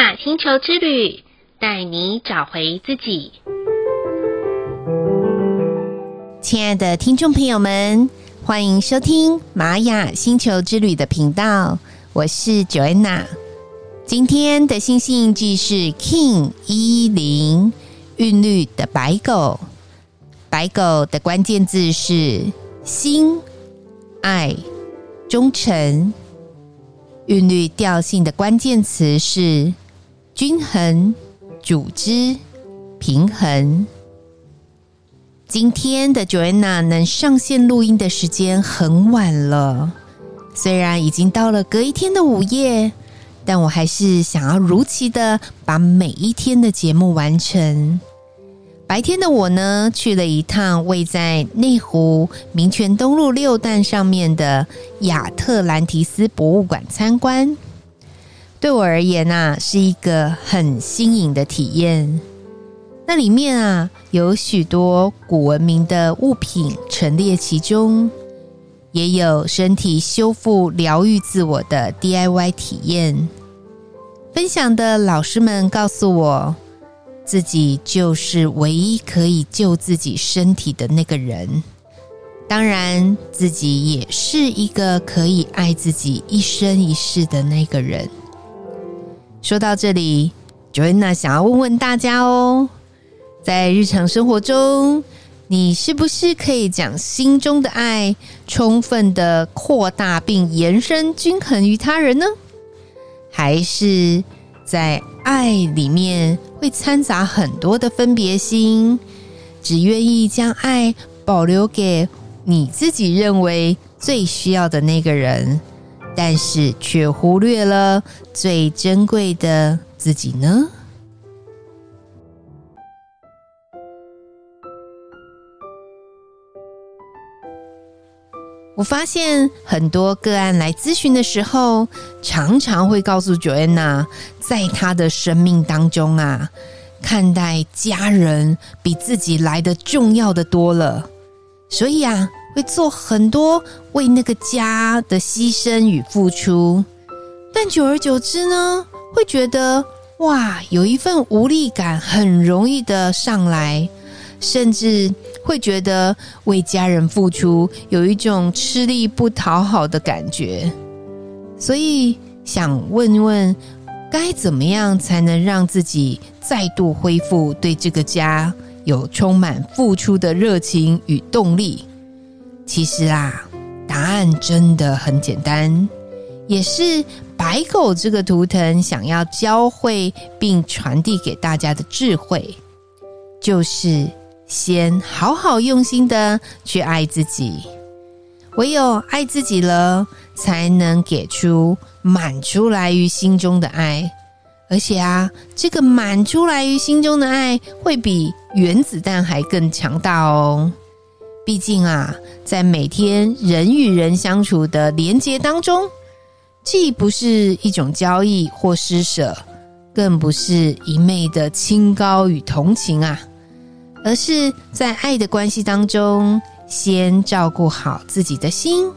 雅星球之旅，带你找回自己。亲爱的听众朋友们，欢迎收听玛雅星球之旅的频道，我是 Joanna。今天的星星印记是 King 一零韵律的白狗，白狗的关键字是心、爱、忠诚。韵律调性的关键词是均衡、组织、平衡。今天的 Joanna 能上线录音的时间很晚了，虽然已经到了隔一天的午夜，但我还是想要如期的把每一天的节目完成。白天的我呢，去了一趟位在内湖民权东路六段上面的亚特兰提斯博物馆参观。对我而言呐、啊，是一个很新颖的体验。那里面啊，有许多古文明的物品陈列其中，也有身体修复、疗愈自我的 DIY 体验。分享的老师们告诉我。自己就是唯一可以救自己身体的那个人，当然，自己也是一个可以爱自己一生一世的那个人。说到这里，Joanna 想要问问大家哦，在日常生活中，你是不是可以将心中的爱充分的扩大并延伸均衡于他人呢？还是在爱里面？会掺杂很多的分别心，只愿意将爱保留给你自己认为最需要的那个人，但是却忽略了最珍贵的自己呢？我发现很多个案来咨询的时候，常常会告诉 Joanna，在他的生命当中啊，看待家人比自己来得重要的多了，所以啊，做很多为那个家的牺牲与付出，但久而久之呢，会觉得哇，有一份无力感很容易的上来，甚至。会觉得为家人付出有一种吃力不讨好的感觉，所以想问问，该怎么样才能让自己再度恢复对这个家有充满付出的热情与动力？其实啊，答案真的很简单，也是白狗这个图腾想要教会并传递给大家的智慧，就是。先好好用心的去爱自己，唯有爱自己了，才能给出满出来于心中的爱。而且啊，这个满出来于心中的爱，会比原子弹还更强大哦。毕竟啊，在每天人与人相处的连结当中，既不是一种交易或施舍，更不是一昧的清高与同情啊。而是在爱的关系当中，先照顾好自己的心，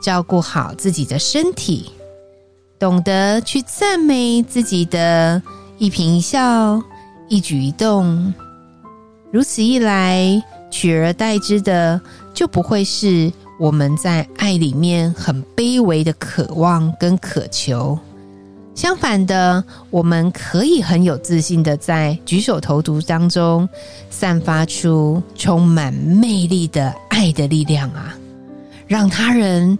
照顾好自己的身体，懂得去赞美自己的一颦一笑、一举一动。如此一来，取而代之的就不会是我们在爱里面很卑微的渴望跟渴求。相反的，我们可以很有自信的在举手投足当中散发出充满魅力的爱的力量啊，让他人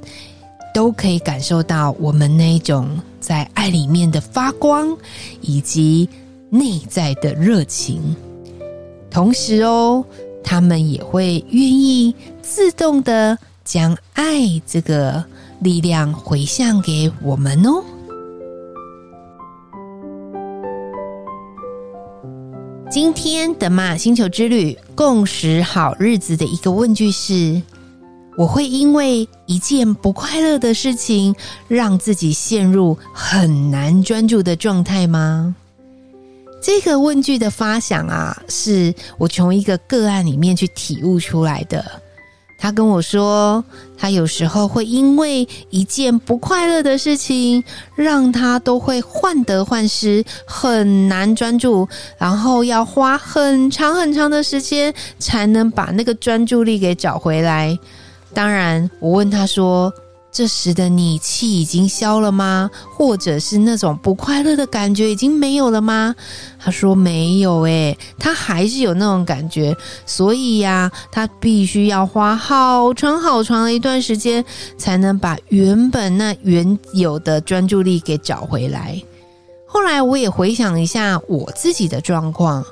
都可以感受到我们那种在爱里面的发光以及内在的热情。同时哦，他们也会愿意自动的将爱这个力量回向给我们哦。今天的马星球之旅共识好日子的一个问句是：我会因为一件不快乐的事情，让自己陷入很难专注的状态吗？这个问句的发想啊，是我从一个个案里面去体悟出来的。他跟我说，他有时候会因为一件不快乐的事情，让他都会患得患失，很难专注，然后要花很长很长的时间才能把那个专注力给找回来。当然，我问他说，这时的你气已经消了吗？或者是那种不快乐的感觉已经没有了吗？他说没有，诶，他还是有那种感觉，所以呀，他必须要花好长好长的一段时间，才能把原本那原有的专注力给找回来。后来我也回想一下我自己的状况。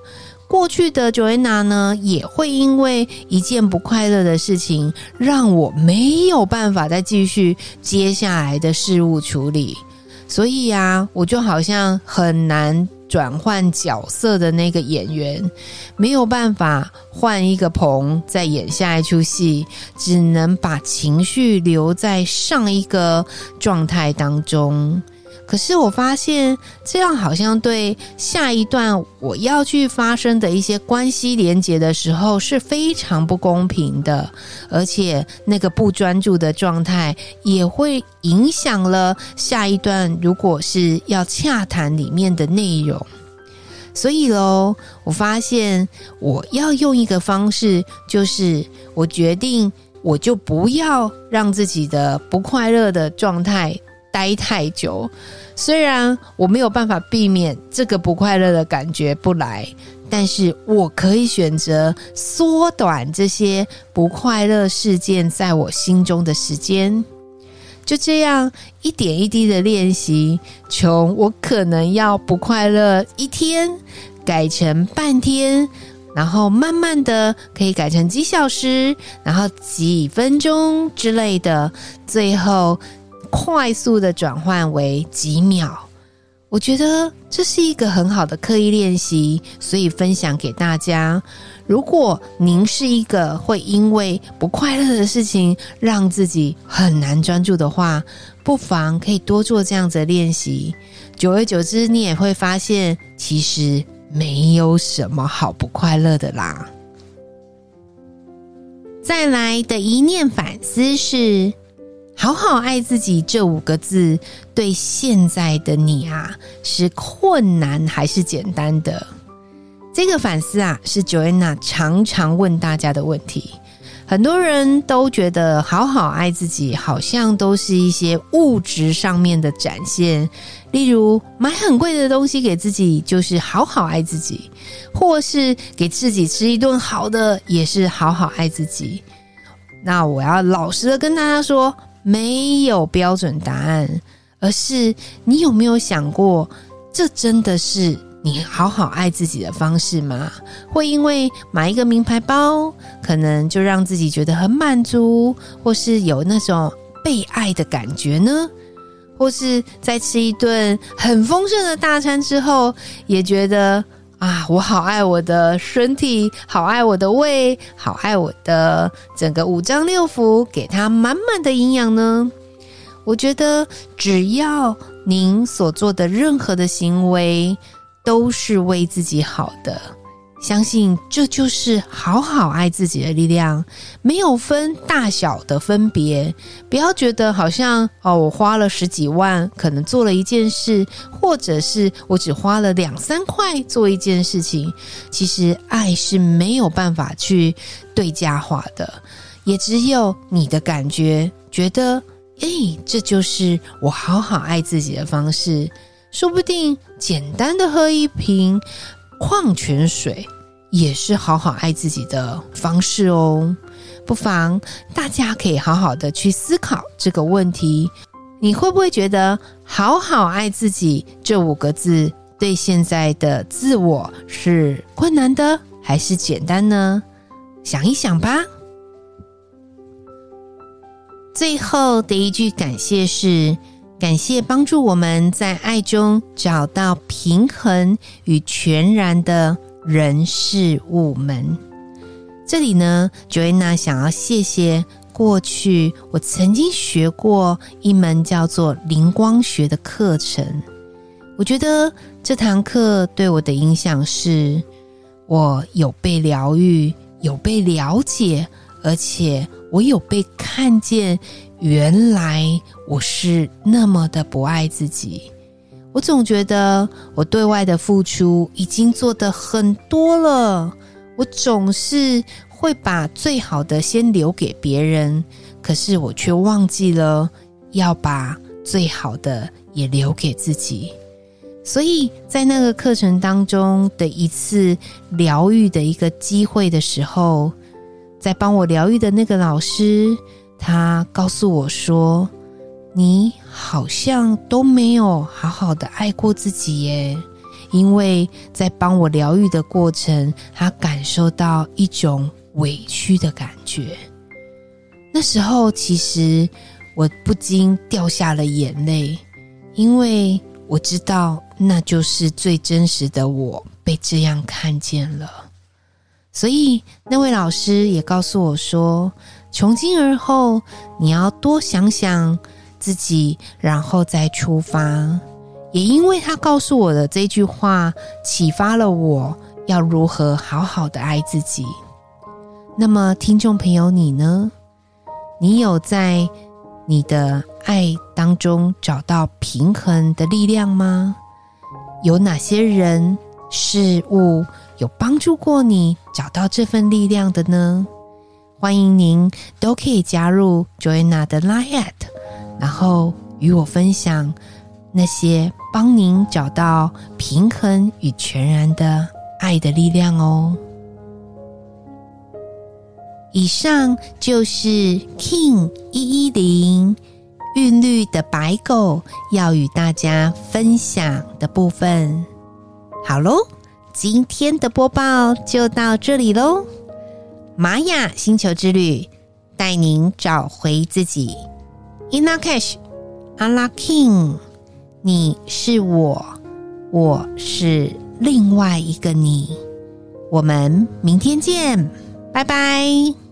过去的 Joanna 呢，也会因为一件不快乐的事情，让我没有办法再继续接下来的事物处理。所以呀，我就好像很难转换角色的那个演员，没有办法换一个棚再演下一出戏，只能把情绪留在上一个状态当中。可是我发现这样好像对下一段我要去发生的一些关系连结的时候是非常不公平的，而且那个不专注的状态也会影响了下一段如果是要洽谈里面的内容。所以喽，我发现我要用一个方式，就是我决定我就不要让自己的不快乐的状态。待太久，虽然我没有办法避免这个不快乐的感觉不来，但是我可以选择缩短这些不快乐事件在我心中的时间。就这样一点一滴的练习，从我可能要不快乐一天，改成半天，然后慢慢的可以改成几小时，然后几分钟之类的，最后。快速的转换为几秒，我觉得这是一个很好的刻意练习，所以分享给大家。如果您是一个会因为不快乐的事情让自己很难专注的话，不妨可以多做这样子的练习。久而久之，你也会发现，其实没有什么好不快乐的啦。再来的一念反思是。好好爱自己这五个字，对现在的你啊，是困难还是简单的？这个反思啊，是 Joanna 常常问大家的问题。很多人都觉得好好爱自己，好像都是一些物质上面的展现，例如买很贵的东西给自己，就是好好爱自己；或是给自己吃一顿好的，也是好好爱自己。那我要老实的跟大家说。没有标准答案，而是你有没有想过，这真的是你好好爱自己的方式吗？会因为买一个名牌包，可能就让自己觉得很满足，或是有那种被爱的感觉呢？或是在吃一顿很丰盛的大餐之后，也觉得。啊，我好爱我的身体，好爱我的胃，好爱我的整个五脏六腑，给它满满的营养呢。我觉得，只要您所做的任何的行为，都是为自己好的。相信这就是好好爱自己的力量，没有分大小的分别。不要觉得好像哦，我花了十几万，可能做了一件事，或者是我只花了两三块做一件事情。其实爱是没有办法去对价化的，也只有你的感觉，觉得诶，这就是我好好爱自己的方式。说不定简单的喝一瓶矿泉水。也是好好爱自己的方式哦，不妨大家可以好好的去思考这个问题。你会不会觉得“好好爱自己”这五个字对现在的自我是困难的，还是简单呢？想一想吧。最后的一句感谢是：感谢帮助我们在爱中找到平衡与全然的。人事物门，这里呢，Joanna 想要谢谢过去我曾经学过一门叫做灵光学的课程。我觉得这堂课对我的影响是，我有被疗愈，有被了解，而且我有被看见，原来我是那么的不爱自己。我总觉得我对外的付出已经做得很多了，我总是会把最好的先留给别人，可是我却忘记了要把最好的也留给自己。所以在那个课程当中的一次疗愈的一个机会的时候，在帮我疗愈的那个老师，他告诉我说：“你好像都没有好好的爱过自己耶。”因为在帮我疗愈的过程，他感受到一种委屈的感觉。那时候，其实我不禁掉下了眼泪，因为我知道。那就是最真实的我被这样看见了，所以那位老师也告诉我说，从今而后你要多想想自己，然后再出发。也因为他告诉我的这句话，启发了我要如何好好的爱自己。那么，听众朋友，你呢？你有在你的爱当中找到平衡的力量吗？有哪些人事物有帮助过你找到这份力量的呢？欢迎您都可以加入 Joanna 的 Line@，at 然后与我分享那些帮您找到平衡与全然的爱的力量哦。以上就是 King 一一零。韵律的白狗要与大家分享的部分，好喽，今天的播报就到这里喽。玛雅星球之旅带您找回自己 Inna Cash, Allah King，你是我，我是另外一个你，我们明天见，拜拜。